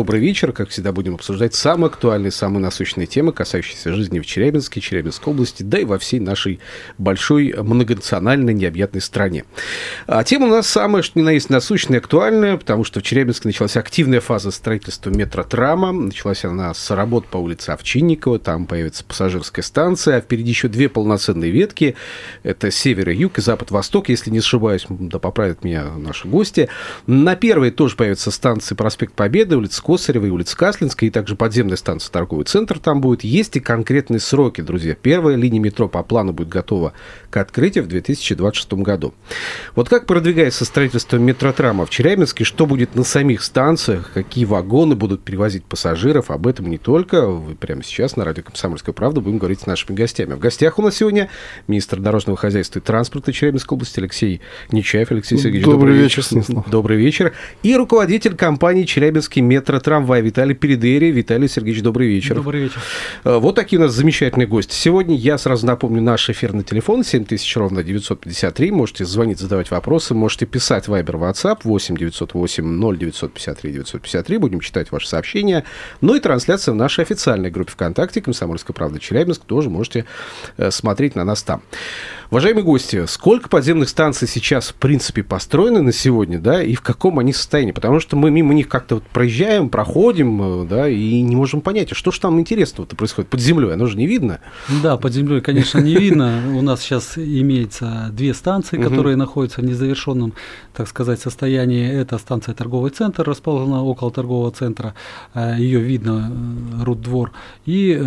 Добрый вечер. Как всегда, будем обсуждать самые актуальные, самые насущные темы, касающиеся жизни в Челябинске, Челябинской области, да и во всей нашей большой многонациональной необъятной стране. А тема у нас самая, что ни на есть, насущная актуальная, потому что в Челябинске началась активная фаза строительства метротрама. Началась она с работ по улице Овчинникова, там появится пассажирская станция, а впереди еще две полноценные ветки. Это север и юг и запад-восток, если не ошибаюсь, да поправят меня наши гости. На первой тоже появится станция проспект Победы, улица и улица Каслинская, и также подземная станция торговый центр там будет. Есть и конкретные сроки, друзья. Первая линия метро по плану будет готова к открытию в 2026 году. Вот как продвигается строительство метротрама в Челябинске, что будет на самих станциях, какие вагоны будут перевозить пассажиров, об этом не только. Вы прямо сейчас на радио «Комсомольская правда» будем говорить с нашими гостями. В гостях у нас сегодня министр дорожного хозяйства и транспорта Челябинской области Алексей Нечаев. Алексей Сергеевич, добрый, добрый вечер. вечер. Добрый вечер. И руководитель компании «Челябинский метротрамвай» Виталий Передери. Виталий Сергеевич, добрый вечер. Добрый вечер. Э, вот такие у нас замечательные гости. Сегодня я сразу напомню наш эфирный телефон 7 7000 ровно 953. Можете звонить, задавать вопросы. Можете писать Viber, WhatsApp 8 908 0953 953. Будем читать ваши сообщения. Ну и трансляция в нашей официальной группе ВКонтакте «Комсомольская правда Челябинск». Тоже можете э, смотреть на нас там. Уважаемые гости, сколько подземных станций сейчас, в принципе, построены на сегодня, да, и в каком они состоянии? Потому что мы мимо них как-то вот проезжаем, проходим, э, да, и не можем понять, а что же там интересного-то происходит под землей? Оно же не видно. Да, под землей, конечно, не видно. У нас сейчас имеется две станции, которые находятся в незавершенном, так сказать, состоянии. Это станция торговый центр, расположена около торгового центра. Э, Ее видно, э, Руддвор. И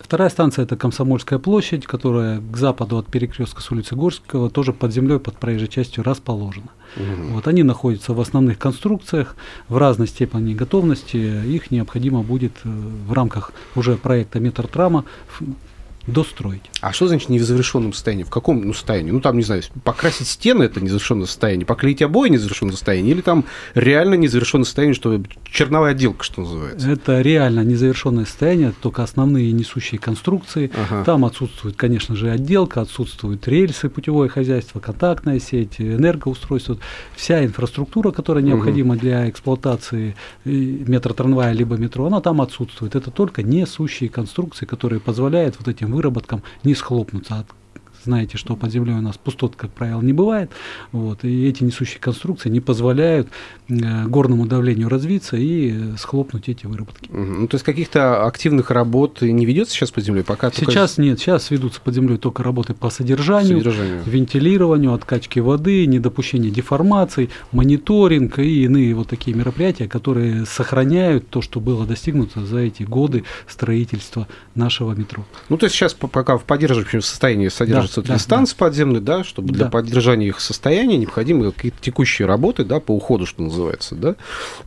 Вторая станция это Комсомольская площадь, которая к западу от перекрестка с улицы Горского тоже под землей, под проезжей частью расположена. Угу. Вот они находятся в основных конструкциях в разной степени готовности. Их необходимо будет э, в рамках уже проекта Метротрама достроить. А что значит не в завершенном состоянии? В каком ну, состоянии? Ну, там, не знаю, покрасить стены – это незавершенное состояние, поклеить обои – незавершенное состояние, или там реально незавершенное состояние, что черновая отделка, что называется? Это реально незавершенное состояние, только основные несущие конструкции. Ага. Там отсутствует, конечно же, отделка, отсутствуют рельсы, путевое хозяйство, контактная сеть, энергоустройство. Вся инфраструктура, которая необходима угу. для эксплуатации э, метротрамвая либо метро, она там отсутствует. Это только несущие конструкции, которые позволяют вот этим выработкам не схлопнуться знаете, что под землей у нас пустот, как правило, не бывает. Вот, и эти несущие конструкции не позволяют э, горному давлению развиться и э, схлопнуть эти выработки. Ну, то есть каких-то активных работ не ведется сейчас под землей? Пока сейчас только... нет, сейчас ведутся под землей только работы по содержанию, содержанию, вентилированию, откачке воды, недопущение деформаций, мониторинг и иные вот такие мероприятия, которые сохраняют то, что было достигнуто за эти годы строительства нашего метро. Ну, то есть сейчас пока в поддерживающем состоянии содержится содержатся да, станции да. подземные, да, чтобы да. для поддержания их состояния необходимы какие-то текущие работы, да, по уходу, что называется, да,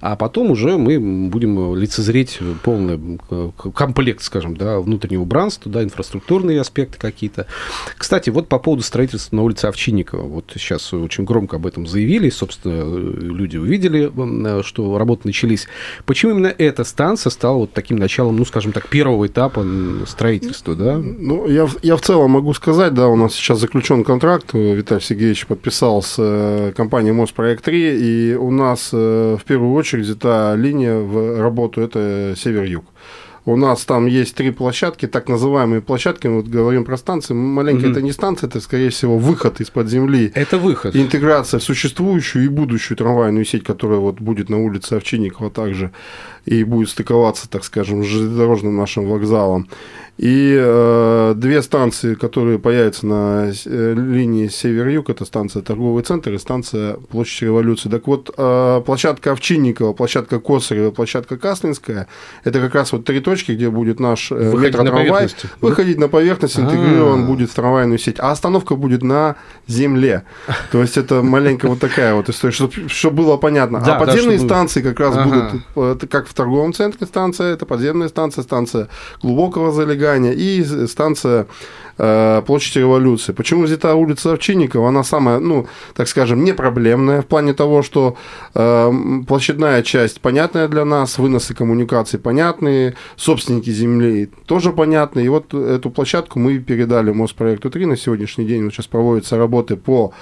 а потом уже мы будем лицезреть полный э, комплект, скажем, да, внутреннего убранства, да, инфраструктурные аспекты какие-то. Кстати, вот по поводу строительства на улице Овчинникова, вот сейчас очень громко об этом заявили, собственно, люди увидели, э, что работы начались. Почему именно эта станция стала вот таким началом, ну, скажем так, первого этапа строительства, да? Ну, я, я в целом могу сказать, да, у нас сейчас заключен контракт, Виталий Сергеевич подписал с э, компанией Моспроект 3, и у нас э, в первую очередь эта линия в работу это север-юг. У нас там есть три площадки, так называемые площадки. Мы вот говорим про станции. Маленькая mm-hmm. это не станция, это, скорее всего, выход из-под земли. Это выход. Интеграция в существующую и будущую трамвайную сеть, которая вот будет на улице Овчинникова также и будет стыковаться, так скажем, с железнодорожным нашим вокзалом. И э, две станции, которые появятся на э, линии север-юг, это станция Торговый центр и станция Площадь Революции. Так вот, э, площадка Овчинникова, площадка Косарева, площадка Каслинская, это как раз вот три точки, где будет наш э, метротрамвай. Выходить на поверхность, интегрирован А-а-а. будет в трамвайную сеть. А остановка будет на земле. То есть это маленькая вот такая вот история, чтобы было понятно. А подземные станции как раз будут, как в торговом центре станция, это подземная станция, станция глубокого залегания и станция Э, площадь революции. Почему взята улица Овчинникова? Она самая, ну, так скажем, не проблемная в плане того, что э, площадная часть понятная для нас, выносы коммуникаций понятные, собственники земли тоже понятны. И вот эту площадку мы передали Моспроекту 3 на сегодняшний день. Вот сейчас проводятся работы по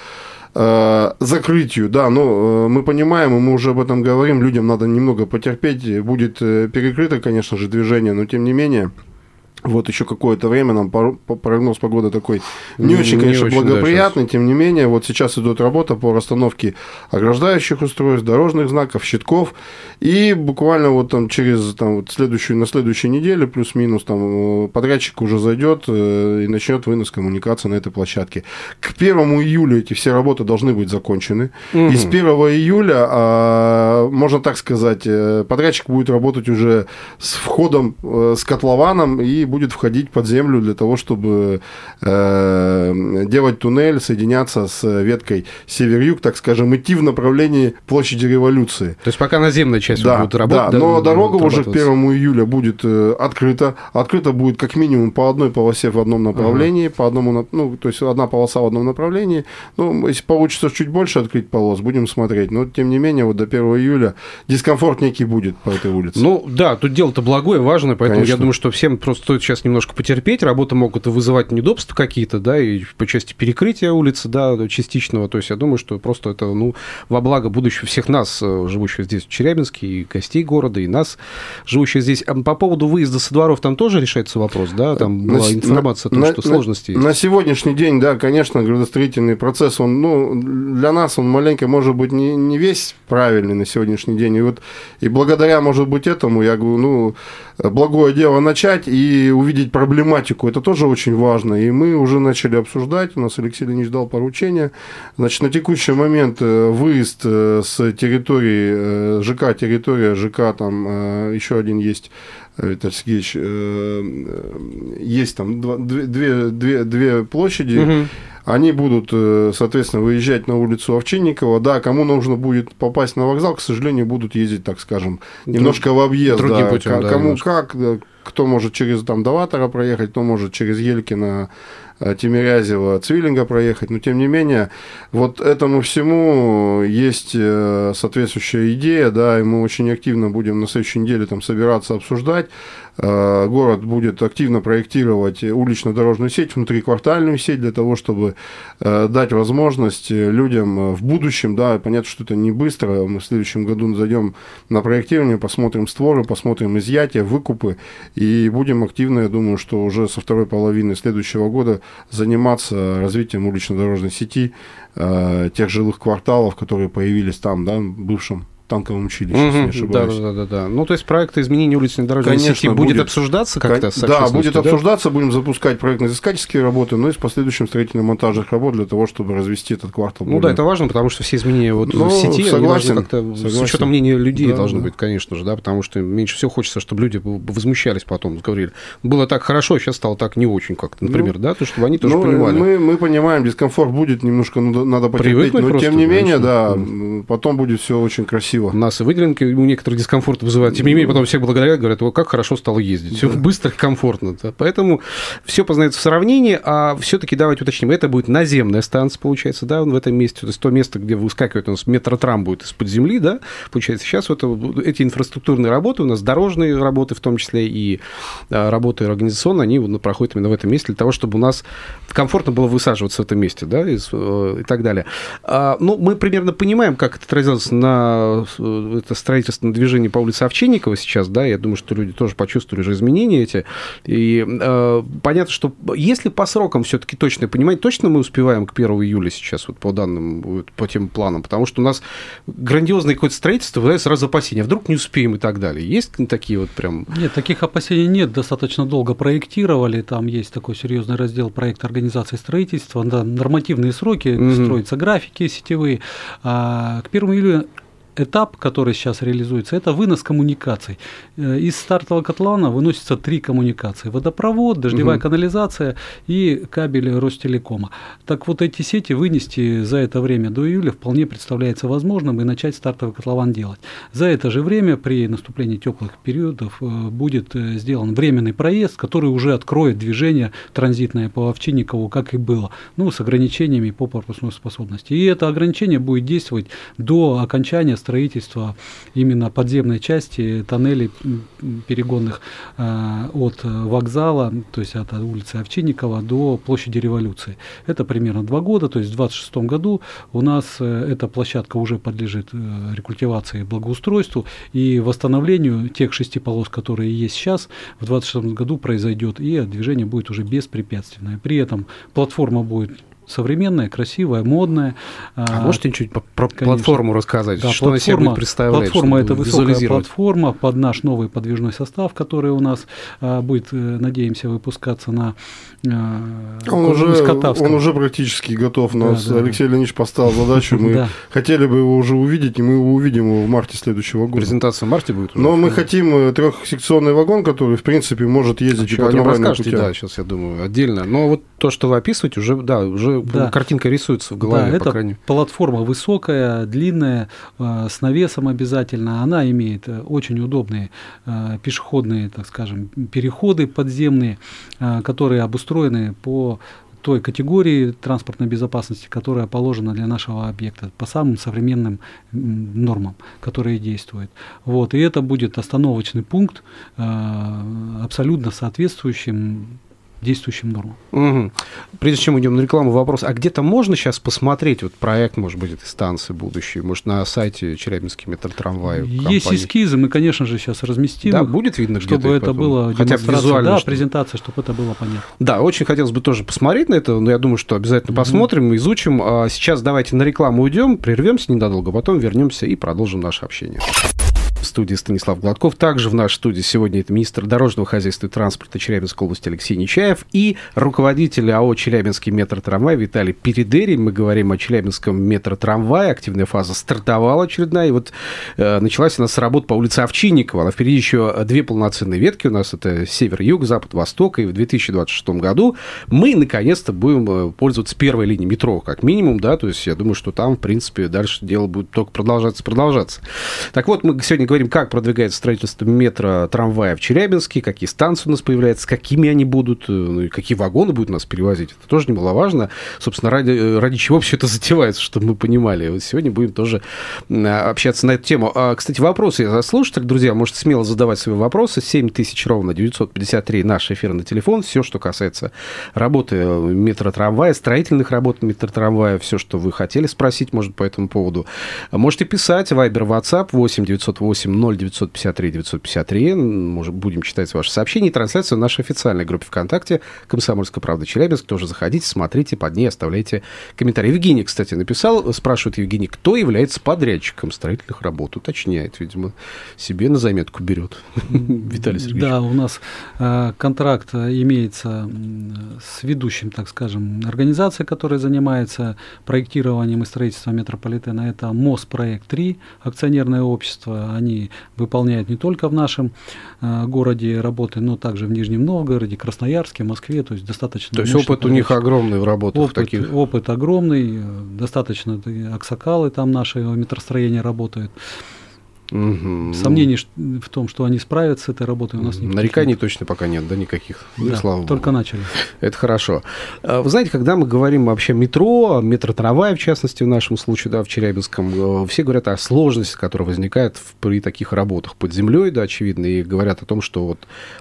закрытию, да, но мы понимаем, и мы уже об этом говорим, людям надо немного потерпеть, будет перекрыто, конечно же, движение, но тем не менее, вот еще какое-то время нам прогноз погоды такой не, очень, конечно, очень, благоприятный, да, тем не менее, вот сейчас идет работа по расстановке ограждающих устройств, дорожных знаков, щитков, и буквально вот там через там, вот следующую, на следующей неделе, плюс-минус, там подрядчик уже зайдет э, и начнет вынос коммуникации на этой площадке. К 1 июля эти все работы должны быть закончены, угу. и с 1 июля, а, можно так сказать, э, подрядчик будет работать уже с входом, э, с котлованом и будет входить под землю для того, чтобы э, делать туннель, соединяться с веткой север-юг, так скажем, идти в направлении площади революции. То есть пока наземная часть да, будет работать. Да, но дорога уже к 1 июля будет э, открыта. Открыта будет как минимум по одной полосе в одном направлении, ага. по одному, ну, то есть одна полоса в одном направлении. Ну, если получится чуть больше открыть полос, будем смотреть. Но, тем не менее, вот до 1 июля дискомфорт некий будет по этой улице. Ну, да, тут дело-то благое, важное, поэтому Конечно. я думаю, что всем просто стоит сейчас немножко потерпеть, работы могут вызывать неудобства какие-то, да, и по части перекрытия улицы, да, частичного, то есть я думаю, что просто это, ну, во благо будущего всех нас, э, живущих здесь в Челябинске, и гостей города, и нас, живущих здесь. А по поводу выезда со дворов там тоже решается вопрос, да, там была на, информация на, о том, на, что сложности на, есть. На сегодняшний день, да, конечно, градостроительный процесс, он, ну, для нас он маленько, может быть, не, не весь правильный на сегодняшний день, и вот, и благодаря, может быть, этому, я говорю, ну, благое дело начать и увидеть проблематику. Это тоже очень важно. И мы уже начали обсуждать. У нас Алексей Леонидович дал поручение. Значит, на текущий момент э, выезд э, с территории э, ЖК, территория ЖК, там еще один есть Виталий Сергеевич, есть там две, две, две площади, угу. они будут, соответственно, выезжать на улицу Овчинникова. Да, кому нужно будет попасть на вокзал, к сожалению, будут ездить, так скажем, немножко в объезд. Другим да, путем, да, кому немножко. как, кто может через там Даватора проехать, кто может через Елькина Тимирязева, Цвиллинга проехать, но тем не менее, вот этому всему есть э, соответствующая идея, да, и мы очень активно будем на следующей неделе там собираться, обсуждать. Э, город будет активно проектировать улично-дорожную сеть, внутриквартальную сеть для того, чтобы дать возможность людям в будущем, да, понятно, что это не быстро, мы в следующем году зайдем на проектирование, посмотрим створы, посмотрим изъятия, выкупы, и будем активно, я думаю, что уже со второй половины следующего года заниматься развитием улично-дорожной сети, э, тех жилых кварталов, которые появились там, да, бывшем танковом училище, угу, если не ошибаюсь. Да, да, да, да. Ну, то есть проект изменения уличной дорожной Конечно, сети будет, будет обсуждаться как-то? Да, будет да? обсуждаться, будем запускать проектно-изыскательские работы, но ну и с последующим строительно-монтажных работ для того, чтобы развести этот квартал. Ну более... да, это важно, потому что все изменения вот ну, в сети, согласен, как-то с учетом мнения людей да, должны да. быть, конечно же, да, потому что меньше всего хочется, чтобы люди возмущались потом, говорили, было так хорошо, сейчас стало так не очень как-то, например, ну, да, то чтобы они тоже ну, понимали. Мы, мы понимаем, дискомфорт будет, немножко надо потерпеть, но тем не менее, да, потом будет все очень красиво. Нас и выделенка у некоторых дискомфорт вызывает. Тем не менее, потом всех благодарят, говорят, о, как хорошо стало ездить. Все быстро и комфортно. Да. Поэтому все познается в сравнении, а все-таки давайте уточним, это будет наземная станция, получается, да, в этом месте. То есть то место, где выскакивает у нас метротрам будет из-под земли, да, получается. Сейчас вот эти инфраструктурные работы, у нас дорожные работы в том числе и а, работы организационные, они проходят именно в этом месте для того, чтобы у нас комфортно было высаживаться в этом месте, да, и, э, и так далее. А, ну, мы примерно понимаем, как это отразилось на это строительственное движение по улице Овчинникова сейчас, да, я думаю, что люди тоже почувствовали уже изменения эти. И э, понятно, что если по срокам все-таки точно понимать, точно мы успеваем к 1 июля сейчас, вот по данным, вот, по тем планам, потому что у нас грандиозное какое-то строительство вызывает сразу опасения, вдруг не успеем и так далее. Есть такие вот прям... Нет, таких опасений нет, достаточно долго проектировали, там есть такой серьезный раздел проекта организации строительства, да, нормативные сроки, угу. строятся графики сетевые. А к 1 июля этап, который сейчас реализуется, это вынос коммуникаций. Э, из стартового котлована выносятся три коммуникации. Водопровод, дождевая угу. канализация и кабель Ростелекома. Так вот эти сети вынести за это время до июля вполне представляется возможным и начать стартовый котлован делать. За это же время при наступлении теплых периодов э, будет э, сделан временный проезд, который уже откроет движение транзитное по Овчинникову, как и было, ну, с ограничениями по пропускной способности. И это ограничение будет действовать до окончания строительства именно подземной части тоннелей перегонных э, от вокзала, то есть от улицы Овчинникова до площади Революции. Это примерно два года, то есть в 2026 году у нас э, эта площадка уже подлежит э, рекультивации и благоустройству, и восстановлению тех шести полос, которые есть сейчас, в 2026 году произойдет, и движение будет уже беспрепятственное. При этом платформа будет современная, красивая, модная. А, а можете чуть про конечно. платформу рассказать? Да, что платформа, она себя будет представлять? Платформа – это высокая платформа под наш новый подвижной состав, который у нас а, будет, э, надеемся, выпускаться на а, он уже, он уже практически готов. Нас да, да, Алексей да. Леонидович поставил задачу. Мы хотели бы его уже увидеть, и мы его увидим в марте следующего года. Презентация в марте будет? Но мы хотим э, трехсекционный вагон, который, в принципе, может ездить и по. Да, сейчас я думаю, отдельно. Но вот то, что вы описываете, уже, да, уже да. картинка рисуется в голове, да, по это крайней платформа высокая, длинная, э, с навесом обязательно. Она имеет э, очень удобные э, пешеходные, так скажем, переходы подземные, которые обустроены по той категории транспортной безопасности, которая положена для нашего объекта, по самым современным нормам, которые действуют. Вот, и это будет остановочный пункт, абсолютно соответствующим действующим нормам. Угу. Прежде чем идем на рекламу, вопрос, а где-то можно сейчас посмотреть вот проект, может быть, этой станции будущей, может, на сайте Челябинский метротрамвай? Есть компании? эскизы, мы, конечно же, сейчас разместим. Да, будет видно Чтобы это потом, было хотя бы визуально. Да, что... презентация, чтобы это было понятно. Да, очень хотелось бы тоже посмотреть на это, но я думаю, что обязательно угу. посмотрим, изучим. А сейчас давайте на рекламу уйдем, прервемся ненадолго, потом вернемся и продолжим наше общение. Студии Станислав Гладков. Также в нашей студии сегодня это министр дорожного хозяйства и транспорта Челябинской области Алексей Нечаев и руководитель АО «Челябинский метротрамвай» Виталий Передери. Мы говорим о Челябинском метротрамвае. Активная фаза стартовала очередная. И вот э, началась у нас работа по улице Овчинникова. А впереди еще две полноценные ветки. У нас это север-юг, запад-восток. И в 2026 году мы наконец-то будем э, пользоваться первой линией метро, как минимум. Да? То есть я думаю, что там, в принципе, дальше дело будет только продолжаться, продолжаться. Так вот, мы сегодня говорим, как продвигается строительство метро, трамвая в Челябинске, какие станции у нас появляются, какими они будут, э, ну, и какие вагоны будут нас перевозить. Это тоже немаловажно. Собственно, ради, э, ради чего все это затевается, чтобы мы понимали. Вот сегодня будем тоже общаться на эту тему. А, кстати, вопросы за слушателей, друзья, можете смело задавать свои вопросы. 7 тысяч ровно 953 наш эфирный телефон. Все, что касается работы э, метротрамвая, строительных работ метротрамвая, все, что вы хотели спросить, может, по этому поводу. Можете писать. Вайбер, WhatsApp 8 908 8 0953 953. Может, будем читать ваши сообщения. И трансляцию в нашей официальной группе ВКонтакте «Комсомольская правда Челябинск». Тоже заходите, смотрите, под ней оставляйте комментарии. Евгений, кстати, написал, спрашивает Евгений, кто является подрядчиком строительных работ? Уточняет, видимо, себе на заметку берет. Виталий Сергеевич. Да, у нас э, контракт имеется с ведущим, так скажем, организацией, которая занимается проектированием и строительством метрополитена. Это МОС проект 3, акционерное общество. Они они выполняют не только в нашем э, городе работы, но также в Нижнем Новгороде, Красноярске, Москве, то есть достаточно... То есть опыт у них огромный в работах опыт, таких? Опыт огромный, э, достаточно аксакалы там наши метростроения работают. Угу. Сомнений в том, что они справятся с этой работой, у нас нет. Нареканий точно пока нет, да, никаких. Ну да, слава только Богу. начали. Это хорошо. А, вы знаете, когда мы говорим вообще метро, метротрамвай, в частности, в нашем случае, да, в Челябинском, э, все говорят о сложности, которая возникает при таких работах под землей, да, очевидно, и говорят о том, что вот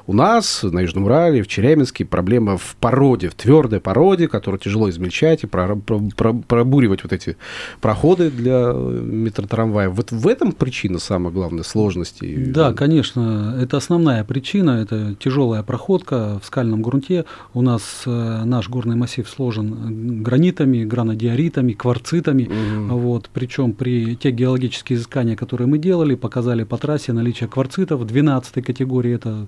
у нас на Южном Урале, в Челябинске проблема в породе, в твердой породе, которую тяжело измельчать и пробуривать вот эти проходы для метротрамвая. Вот в этом причина самая самое главное, сложности? Да, конечно, это основная причина, это тяжелая проходка в скальном грунте. У нас э, наш горный массив сложен гранитами, гранодиоритами, кварцитами. Угу. Вот, причем при те геологические изыскания, которые мы делали, показали по трассе наличие кварцитов 12 категории. Это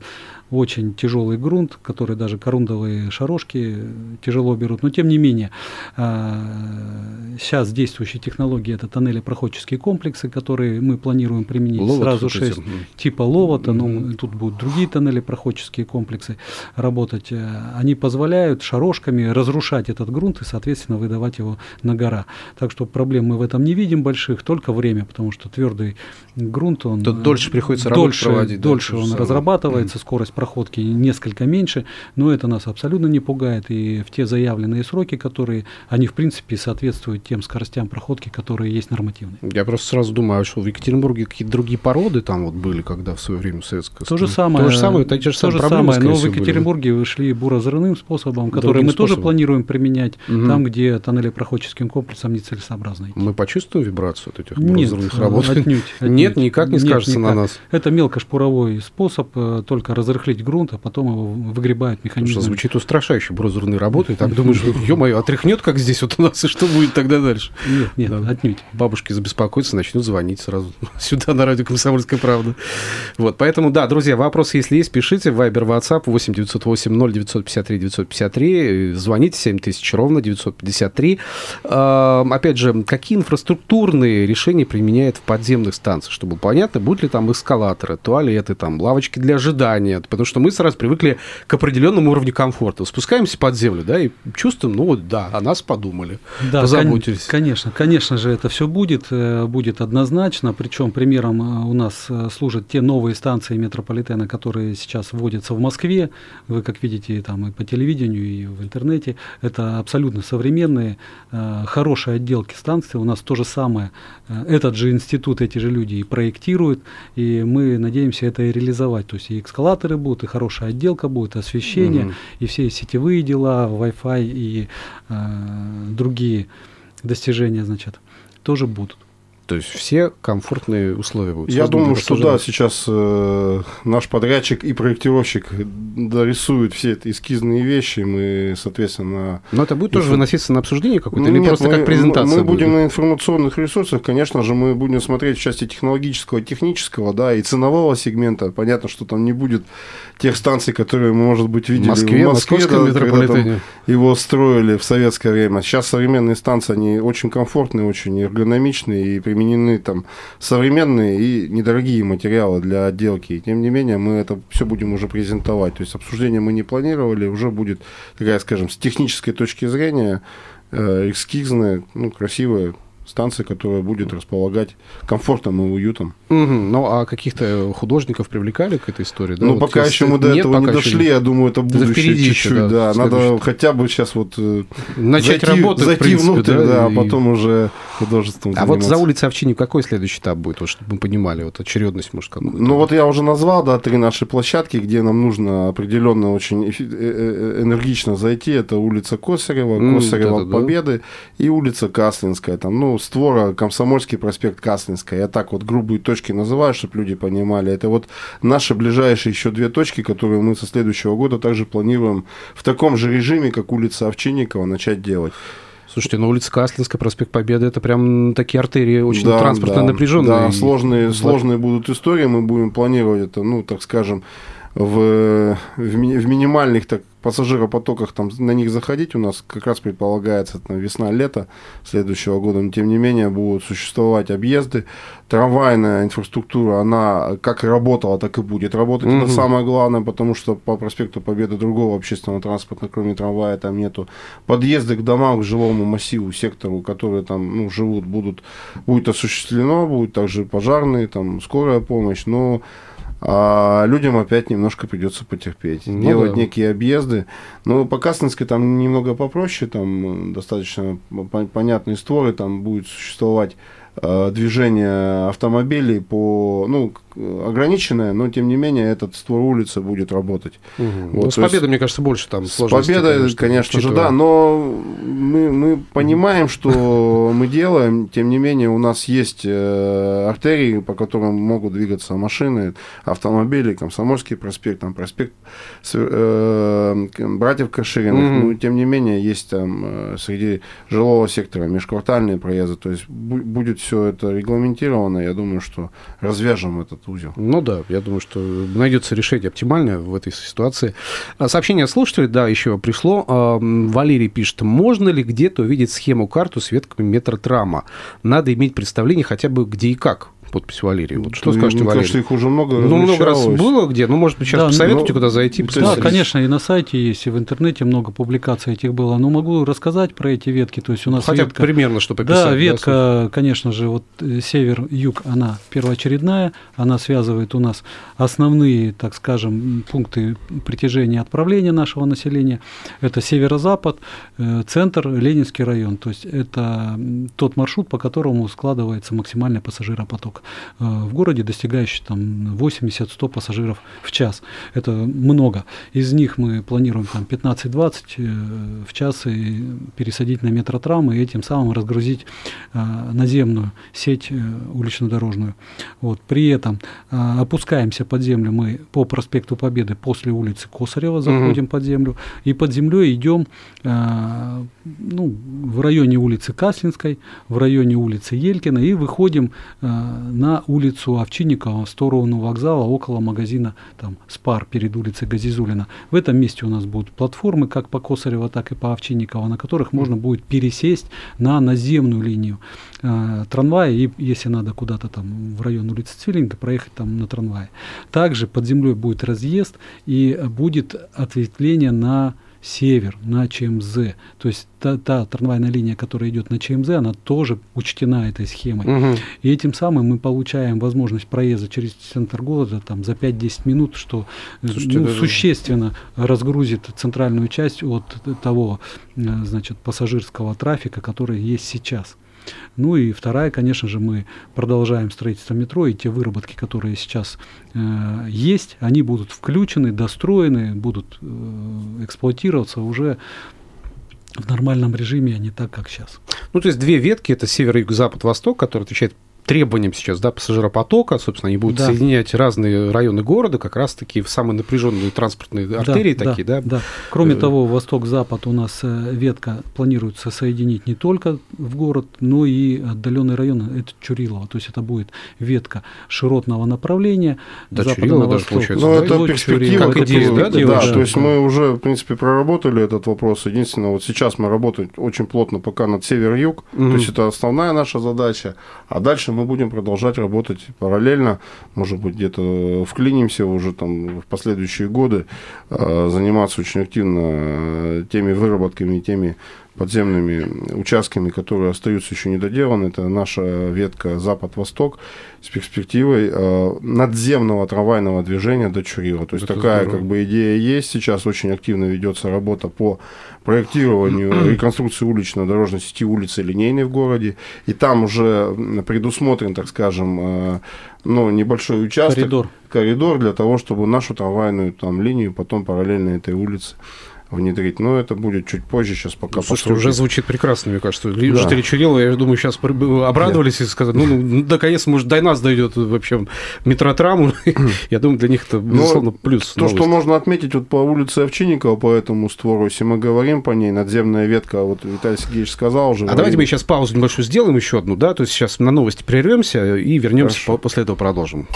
очень тяжелый грунт, который даже корундовые шарошки тяжело берут. Но тем не менее, сейчас а, действующие технологии это тоннели проходческие комплексы, которые мы планируем применить Ловот сразу 6 типа ловота, но mm-hmm. тут будут другие тоннели проходческие комплексы работать. Э, они позволяют шарошками разрушать этот грунт и, соответственно, выдавать его на гора. Так что проблем мы в этом не видим больших, только время, потому что твердый грунт, он... Тут дольше приходится дольше, проводить. Дольше да, он разрабатывается, mm-hmm. скорость проходки несколько меньше, но это нас абсолютно не пугает. И в те заявленные сроки, которые, они в принципе соответствуют тем скоростям проходки, которые есть нормативные. Я просто сразу думаю, а что в Екатеринбурге какие-то другие породы там вот были, когда в свое время советское То же самое. То же самое, те же самые проблемы, самое, но в Екатеринбурге были. шли буразрывным способом, который Другим мы способом. тоже планируем применять угу. там, где тоннели проходческим комплексом нецелесообразно идти. Мы почувствуем вибрацию от этих буразрывных работ? Отнюдь, отнюдь. Нет, никак не Нет, скажется никак. на нас. Это мелкошпуровой способ, э, только разрыхлить грунт, а потом его выгребают механизмы. Что звучит устрашающе, буразрывные работы. Так думаешь, ё-моё, отряхнет, как здесь вот у нас, и что будет тогда дальше? Нет, нет, отнюдь. Бабушки забеспокоятся, начнут звонить сразу сюда на радио «Комсомольская правда». Вот, поэтому, да, друзья, вопросы, если есть, пишите. Вайбер, WhatsApp 8 908 0 953 953. Звоните 7000 ровно 953. А, опять же, какие инфраструктурные решения применяют в подземных станциях, чтобы понятно, будут ли там эскалаторы, туалеты, там, лавочки для ожидания, потому что мы сразу привыкли к определенному уровню комфорта. Спускаемся под землю, да, и чувствуем, ну вот, да, о нас подумали, да, позаботились. Конечно, конечно же, это все будет, э, будет однозначно, причем примером э, у нас э, служат те новые станции метрополитена, которые сейчас вводятся в Москве, вы, как видите, там и по телевидению, и в интернете, это абсолютно современные, хорошие отделки станции, у нас то же самое, этот же институт, эти же люди и проектируют, и мы надеемся это и реализовать, то есть и эскалаторы будут, и хорошая отделка будет, освещение, угу. и все сетевые дела, Wi-Fi и э, другие достижения, значит, тоже будут. То есть все комфортные условия будут. Я думаю, что да, сейчас э, наш подрядчик и проектировщик дорисуют все эти эскизные вещи, мы, соответственно... Но это будет тоже выноситься на обсуждение какое-то, или Нет, просто мы, как презентация Мы будем будет? на информационных ресурсах, конечно же, мы будем смотреть в части технологического, технического, да, и ценового сегмента. Понятно, что там не будет тех станций, которые мы, может быть, видели в Москве, в Москве да, когда там его строили в советское время. Сейчас современные станции, они очень комфортные, очень эргономичные и применены там современные и недорогие материалы для отделки. И, тем не менее, мы это все будем уже презентовать. То есть обсуждение мы не планировали, уже будет такая, скажем, с технической точки зрения э, эскизная, ну, красивая станция, которая будет располагать комфортом и уютом. Угу. Ну, а каких-то художников привлекали к этой истории? Да? Ну, вот пока еще мы до этого не дошли, я думаю, это будущее чуть-чуть, да. да. Надо хотя бы сейчас вот э, начать зайти, работать, зайти принципе, внутрь, да, да и... а потом уже художеством А заниматься. вот за улицей Овчинник какой следующий этап будет, вот, чтобы мы понимали, вот очередность, может, как Ну, вот я уже назвал, да, три наши площадки, где нам нужно определенно очень э, э, энергично зайти. Это улица Косарева, Косарева mm, Победы да. и улица Каслинская. Там, ну, створа, Комсомольский проспект, Каслинская. Я так вот грубые точки называю, чтобы люди понимали. Это вот наши ближайшие еще две точки, которые мы со следующего года также планируем в таком же режиме, как улица Овчинникова, начать делать. Слушайте, ну улица Каслинская, проспект Победы, это прям такие артерии очень да, транспортно да, напряженные. Да, сложные, сложные будут истории, мы будем планировать это, ну, так скажем, в, в, в минимальных так пассажиропотоках там на них заходить у нас как раз предполагается там, весна-лето следующего года, но тем не менее будут существовать объезды. Трамвайная инфраструктура, она как работала, так и будет работать. Угу. Это самое главное, потому что по проспекту Победы другого общественного транспорта, кроме трамвая, там нету. Подъезды к домам, к жилому массиву, сектору, которые там ну, живут, будут, будет осуществлено, будет также пожарные, там скорая помощь, но а людям опять немножко придется потерпеть, ну, делать да. некие объезды. Но по Каслинской там немного попроще, там достаточно понятные створы, там будет существовать э, движение автомобилей по, ну, ограниченная, но тем не менее этот створ улицы будет работать. Угу. Вот, ну, с победой, мне кажется, больше там С победой, конечно, конечно же, да, но мы, мы понимаем, что мы делаем, тем не менее у нас есть э, артерии, по которым могут двигаться машины, автомобили, Комсомольский проспект, там проспект э, братьев Кашириных, угу. но тем не менее есть там э, среди жилого сектора межквартальные проезды, то есть будет все это регламентировано, я думаю, что развяжем этот узел. Ну да, я думаю, что найдется решение оптимальное в этой ситуации. А, сообщение слушателей, да, еще пришло. А, Валерий пишет, можно ли где-то увидеть схему-карту с ветками метротрама? Надо иметь представление хотя бы где и как подпись Валерии. Вот что Ты, скажете, Валерий? Кажется, их уже много Ну, много раз было где? Ну, может быть, сейчас да, посоветуйте, но... куда зайти. Да, конечно, и на сайте есть, и в интернете много публикаций этих было. Но могу рассказать про эти ветки. То есть у нас Хотя ветка... примерно, что пописать. Да, ветка, да, конечно же, вот э, север-юг, она первоочередная, она связывает у нас основные, так скажем, пункты притяжения и отправления нашего населения. Это северо-запад, э, центр, Ленинский район. То есть это тот маршрут, по которому складывается максимальный пассажиропоток. Э, в городе, достигающий там 80-100 пассажиров в час. Это много. Из них мы планируем там 15-20 э, в час и пересадить на метротрам и этим самым разгрузить э, наземную сеть улично-дорожную. Вот. При этом опускаемся под землю мы по проспекту Победы после улицы Косарева, заходим угу. под землю, и под землей идем ну, в районе улицы Каслинской, в районе улицы Елькина и выходим на улицу Овчинникова в сторону вокзала, около магазина там, Спар перед улицей Газизулина. В этом месте у нас будут платформы, как по Косарева, так и по Овчинникова, на которых можно будет пересесть на наземную линию э, трамвая, и если надо куда-то там в район улицы Цвиллинга, проехать там на трамвае. Также под землей будет разъезд и будет ответвление на север на ЧМЗ. То есть та, та трамвайная линия, которая идет на ЧМЗ, она тоже учтена этой схемой. Угу. И этим самым мы получаем возможность проезда через центр города там, за 5-10 минут, что Слушайте, ну, даже... существенно разгрузит центральную часть от того э, значит, пассажирского трафика, который есть сейчас. Ну и вторая, конечно же, мы продолжаем строительство метро, и те выработки, которые сейчас э, есть, они будут включены, достроены, будут э, эксплуатироваться уже в нормальном режиме, а не так, как сейчас. Ну, то есть две ветки, это север, юг, запад, восток, которые отвечают требованиям сейчас да, пассажиропотока, собственно, они будут да. соединять разные районы города, как раз-таки в самые напряженные транспортные артерии да, такие, да? Да. Кроме э, того, восток-запад у нас э, ветка планируется соединить не только в город, но и отдаленные районы, это Чурилово, то есть это будет ветка широтного направления. Да, Чурилово даже получается. Ну, да? это перспектива, как идея, да, да, да, да, то есть мы уже, в принципе, проработали этот вопрос. Единственное, вот сейчас мы работаем очень плотно пока над север-юг, угу. то есть это основная наша задача, а дальше мы будем продолжать работать параллельно, может быть, где-то вклинимся уже там в последующие годы, а, заниматься очень активно э, теми выработками, теми подземными участками, которые остаются еще недоделаны. Это наша ветка Запад-Восток с перспективой э, надземного трамвайного движения до Чурила. То есть Это такая здорово. как бы идея есть. Сейчас очень активно ведется работа по проектированию реконструкции улично-дорожной сети улицы линейной в городе. И там уже предусмотрен, так скажем, э, ну, небольшой участок. Коридор. Коридор для того, чтобы нашу трамвайную там, линию потом параллельно этой улице внедрить. Но это будет чуть позже, сейчас пока ну, Слушайте, уже звучит прекрасно, мне кажется. Да. Жители Чурилова, я думаю, сейчас обрадовались да. и сказали, ну, ну, наконец, может, до нас дойдет вообще метротраму. я думаю, для них это, ну, безусловно, Но плюс. То, новость. что можно отметить вот по улице Овчинникова, по этому створу, если мы говорим по ней, надземная ветка, вот Виталий Сергеевич сказал уже. А давайте мы сейчас паузу небольшую сделаем, еще одну, да, то есть сейчас на новости прервемся и вернемся, по после этого продолжим.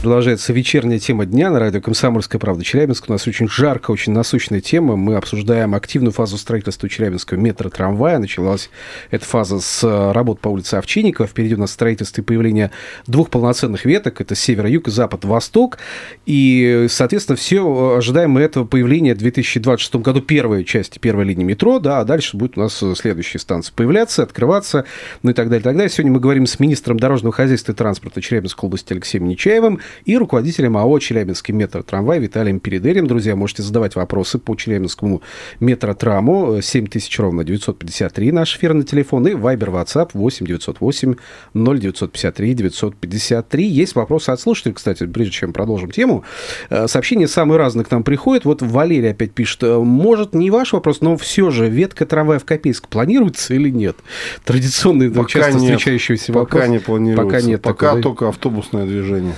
Продолжается вечерняя тема дня на радио «Комсомольская правда» Челябинск. У нас очень жарко, очень насущная тема. Мы обсуждаем активную фазу строительства Челябинского метро-трамвая. Началась эта фаза с э, работ по улице Овчинникова. Впереди у нас строительство и появление двух полноценных веток. Это север-юг и запад-восток. И, соответственно, все ожидаем мы этого появления в 2026 году первой части, первой линии метро. Да, а дальше будет у нас следующие станции появляться, открываться, ну и так далее. И так далее. Сегодня мы говорим с министром дорожного хозяйства и транспорта Челябинской области Алексеем Нечаевым. И руководителем АО «Челябинский метротрамвай» Виталием Передерем. Друзья, можете задавать вопросы по Челябинскому метротраму 7000 ровно 953 наш эфирный телефон и Viber WhatsApp 8 908 0953 953. Есть вопросы от слушателей, кстати, прежде чем продолжим тему. Э, сообщения самые разные к нам приходят. Вот Валерий опять пишет, э, может, не ваш вопрос, но все же ветка трамвая в Копейск планируется или нет? Традиционный, пока часто нет, встречающийся пока вопрос. не планируется. Пока нет. Пока такого, только автобусное движение.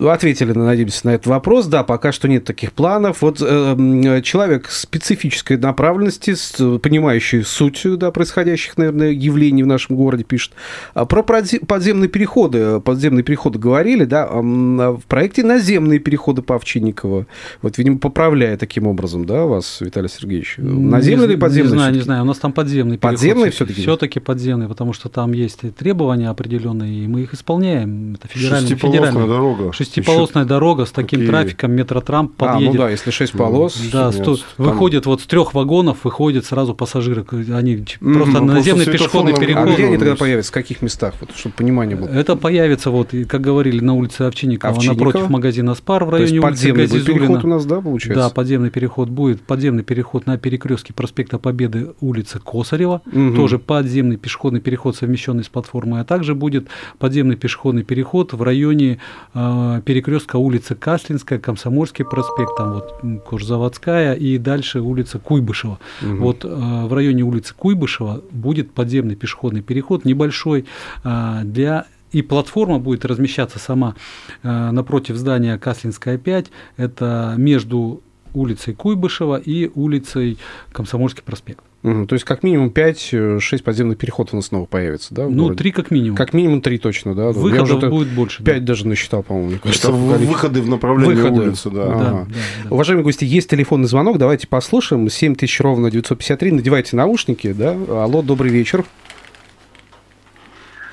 Ответили, надеемся, на этот вопрос. Да, пока что нет таких планов. Вот э, человек специфической направленности, с, понимающий суть да, происходящих, наверное, явлений в нашем городе, пишет. А Про подземные переходы. Подземные переходы говорили, да, в проекте наземные переходы по Овчинниково. Вот, видимо, поправляя таким образом, да, вас, Виталий Сергеевич? Наземные не, или подземные? Не знаю, не знаю. У нас там подземный Подземные все-таки? Все-таки подземные, потому что там есть требования определенные, и мы их исполняем. Это федеральная, федеральная дорога. Шестиполосная Еще дорога с таким такие... трафиком, метротрамп подъедет. А, ну да, если шесть полос. Да, сто... там... выходит вот с трех вагонов, выходят сразу пассажиры. Они mm-hmm. просто ну, наземный просто пешеходный переход. А где они тогда появятся? В каких местах? Вот, чтобы понимание было. Это появится, вот, как говорили, на улице Овчинникова, Овчинникова? напротив магазина Спар в районе То есть улицы подземный переход у нас, да, получается? Да, подземный переход будет. Подземный переход на перекрестке проспекта Победы улицы Косарева. Угу. Тоже подземный пешеходный переход, совмещенный с платформой. А также будет подземный пешеходный переход в районе э, перекрестка улицы Каслинская, Комсомольский проспект, там вот Кожзаводская и дальше улица Куйбышева. Угу. Вот э, в районе улицы Куйбышева будет подземный пешеходный переход небольшой э, для и платформа будет размещаться сама э, напротив здания Каслинская 5. Это между улицей Куйбышева и улицей Комсомольский проспект. Угу, то есть как минимум 5-6 подземных переходов у нас снова появится, да? Ну, три как минимум. Как минимум три точно, да? Выходов уже будет больше. 5 да. даже насчитал, по-моему. Мне кажется, выходы в направлении выходы. улицы, да. Ага. Да, да, да. Уважаемые гости, есть телефонный звонок, давайте послушаем. 7000 ровно 953, надевайте наушники, да? Алло, добрый вечер.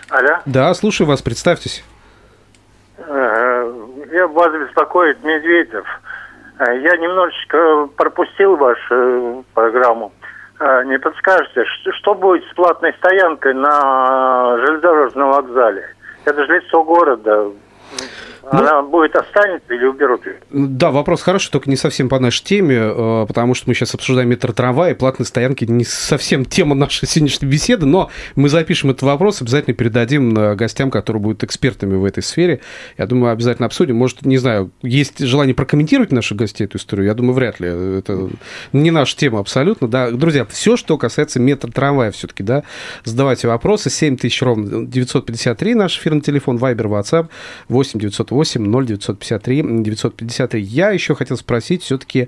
Алло. Да, слушаю вас, представьтесь. Э, я вас беспокоит Медведев. Э, я немножечко пропустил вашу программу. Э, не подскажете, что будет с платной стоянкой на железнодорожном вокзале? Это же лицо города. Ну, Она будет останется или уберут ее? Да, вопрос хороший, только не совсем по нашей теме, э, потому что мы сейчас обсуждаем метротрамвай, и платные стоянки не совсем тема нашей сегодняшней беседы, но мы запишем этот вопрос, обязательно передадим гостям, которые будут экспертами в этой сфере. Я думаю, обязательно обсудим. Может, не знаю, есть желание прокомментировать наших гостей эту историю? Я думаю, вряд ли. Это не наша тема абсолютно. Да. Друзья, все, что касается метротрамвая все-таки, да, задавайте вопросы. 7000 ровно 953 наш эфирный телефон, Viber, WhatsApp 8 908 8 0953 953. Я еще хотел спросить все-таки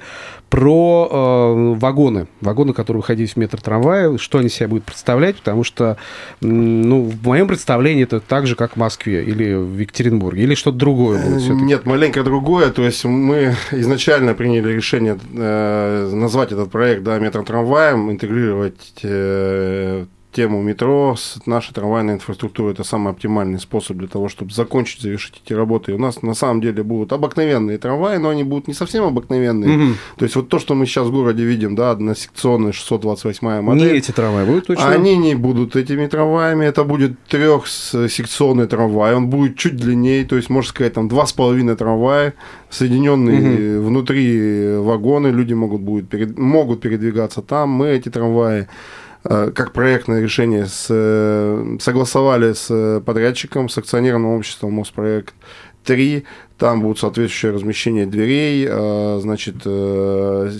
про э, вагоны. Вагоны, которые выходили в метро трамвая, что они себя будут представлять, потому что, ну, в моем представлении это так же, как в Москве или в Екатеринбурге, или что-то другое будет все Нет, маленько другое. То есть мы изначально приняли решение э, назвать этот проект да, метротрамваем, интегрировать э, тему метро с нашей трамвайной инфраструктурой. Это самый оптимальный способ для того, чтобы закончить, завершить эти работы. И у нас на самом деле будут обыкновенные трамваи, но они будут не совсем обыкновенные. Угу. То есть вот то, что мы сейчас в городе видим, да, односекционная 628 модель. Не эти трамваи будут точно? Они не будут этими трамваями. Это будет трехсекционный трамвай. Он будет чуть длиннее, то есть, можно сказать, там два с половиной трамвая, соединенные угу. внутри вагоны. Люди могут, будут, могут передвигаться там. Мы эти трамваи как проектное решение с, э, согласовали с э, подрядчиком, с акционерным обществом Моспроект 3. Там будет соответствующее размещение дверей, значит,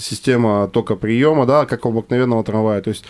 система тока приема, да, как у обыкновенного трамвая. То есть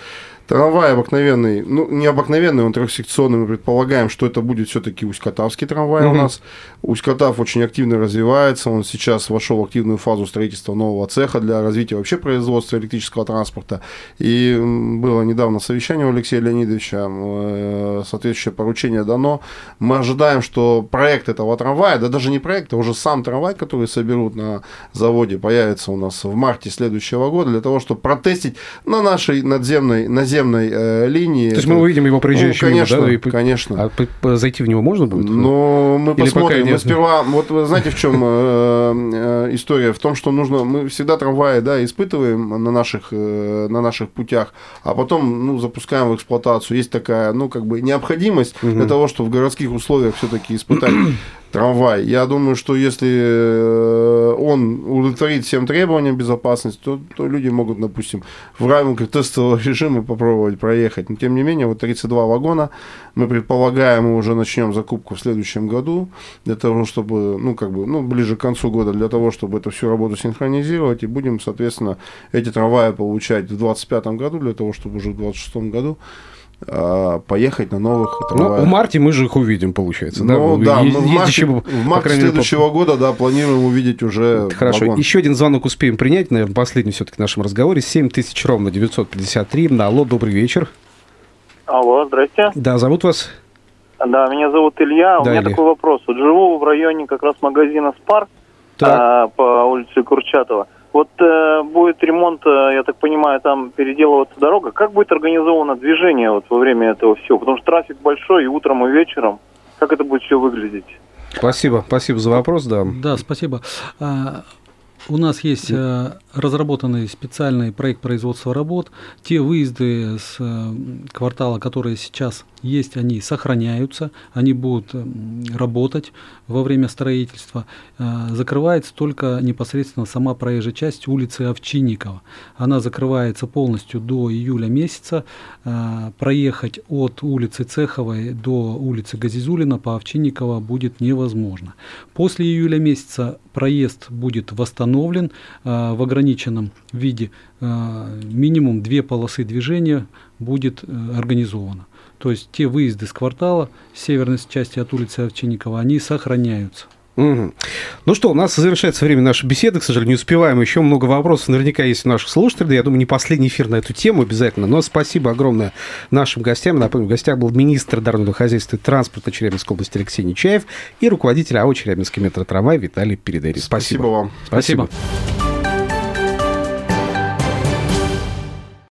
Трамвай обыкновенный, ну, не обыкновенный, он трехсекционный, мы предполагаем, что это будет все-таки Усть-Катавский трамвай угу. у нас. Усть-Катав очень активно развивается, он сейчас вошел в активную фазу строительства нового цеха для развития вообще производства электрического транспорта. И было недавно совещание у Алексея Леонидовича, э, соответствующее поручение дано. Мы ожидаем, что проект этого трамвая, да даже не проект, а уже сам трамвай, который соберут на заводе, появится у нас в марте следующего года для того, чтобы протестить на нашей надземной, наземной наземной э, линии. То есть мы увидим его проезжающим ну, конечно, мимо, да? И, конечно. А зайти в него можно будет? Ну, мы Или посмотрим. Мы сперва, вот вы знаете, в чем э, э, история? В том, что нужно, мы всегда трамваи, да, испытываем на наших, э, на наших путях, а потом, ну, запускаем в эксплуатацию. Есть такая, ну, как бы необходимость угу. для того, чтобы в городских условиях все-таки испытать трамвай. Я думаю, что если э, он удовлетворит всем требованиям безопасности, то, то люди могут, допустим, в рамках тестового режима попробовать проехать. Но, тем не менее, вот 32 вагона, мы предполагаем, мы уже начнем закупку в следующем году, для того, чтобы, ну, как бы, ну, ближе к концу года, для того, чтобы эту всю работу синхронизировать, и будем, соответственно, эти трамваи получать в 2025 году, для того, чтобы уже в 2026 году поехать на новых трамваях. Ну, в марте мы же их увидим, получается. Ну, да, да мы в марте, в марте следующего по... года, да, планируем увидеть уже Хорошо, вагон. еще один звонок успеем принять, наверное, последний все-таки в нашем разговоре. 7 тысяч ровно 953. Алло, добрый вечер. Алло, здрасте. Да, зовут вас? Да, меня зовут Илья. Да, У меня Илья. такой вопрос. Вот живу в районе как раз магазина «Спар» а, по улице Курчатова. Вот э, будет ремонт, э, я так понимаю, там переделываться дорога. Как будет организовано движение вот во время этого всего? Потому что трафик большой и утром, и вечером. Как это будет все выглядеть? Спасибо, спасибо за вопрос, да. Да, спасибо. А, у нас есть э, разработанный специальный проект производства работ. Те выезды с э, квартала, которые сейчас есть, они сохраняются, они будут работать во время строительства. Э, закрывается только непосредственно сама проезжая часть улицы Овчинникова. Она закрывается полностью до июля месяца. Э, проехать от улицы Цеховой до улицы Газизулина по Овчинникова будет невозможно. После июля месяца проезд будет восстановлен в ограниченном виде. Минимум две полосы движения будет организовано. То есть те выезды с квартала, северной части от улицы Овчинникова, они сохраняются. Угу. Ну что, у нас завершается время нашей беседы, к сожалению, не успеваем. Еще много вопросов наверняка есть у наших слушателей. Я думаю, не последний эфир на эту тему обязательно. Но спасибо огромное нашим гостям. Напомню, в гостях был министр дорожного хозяйства и транспорта Челябинской области Алексей Нечаев и руководитель АО Челябинский метротрамвай Виталий Передери. Спасибо. спасибо вам. Спасибо. спасибо.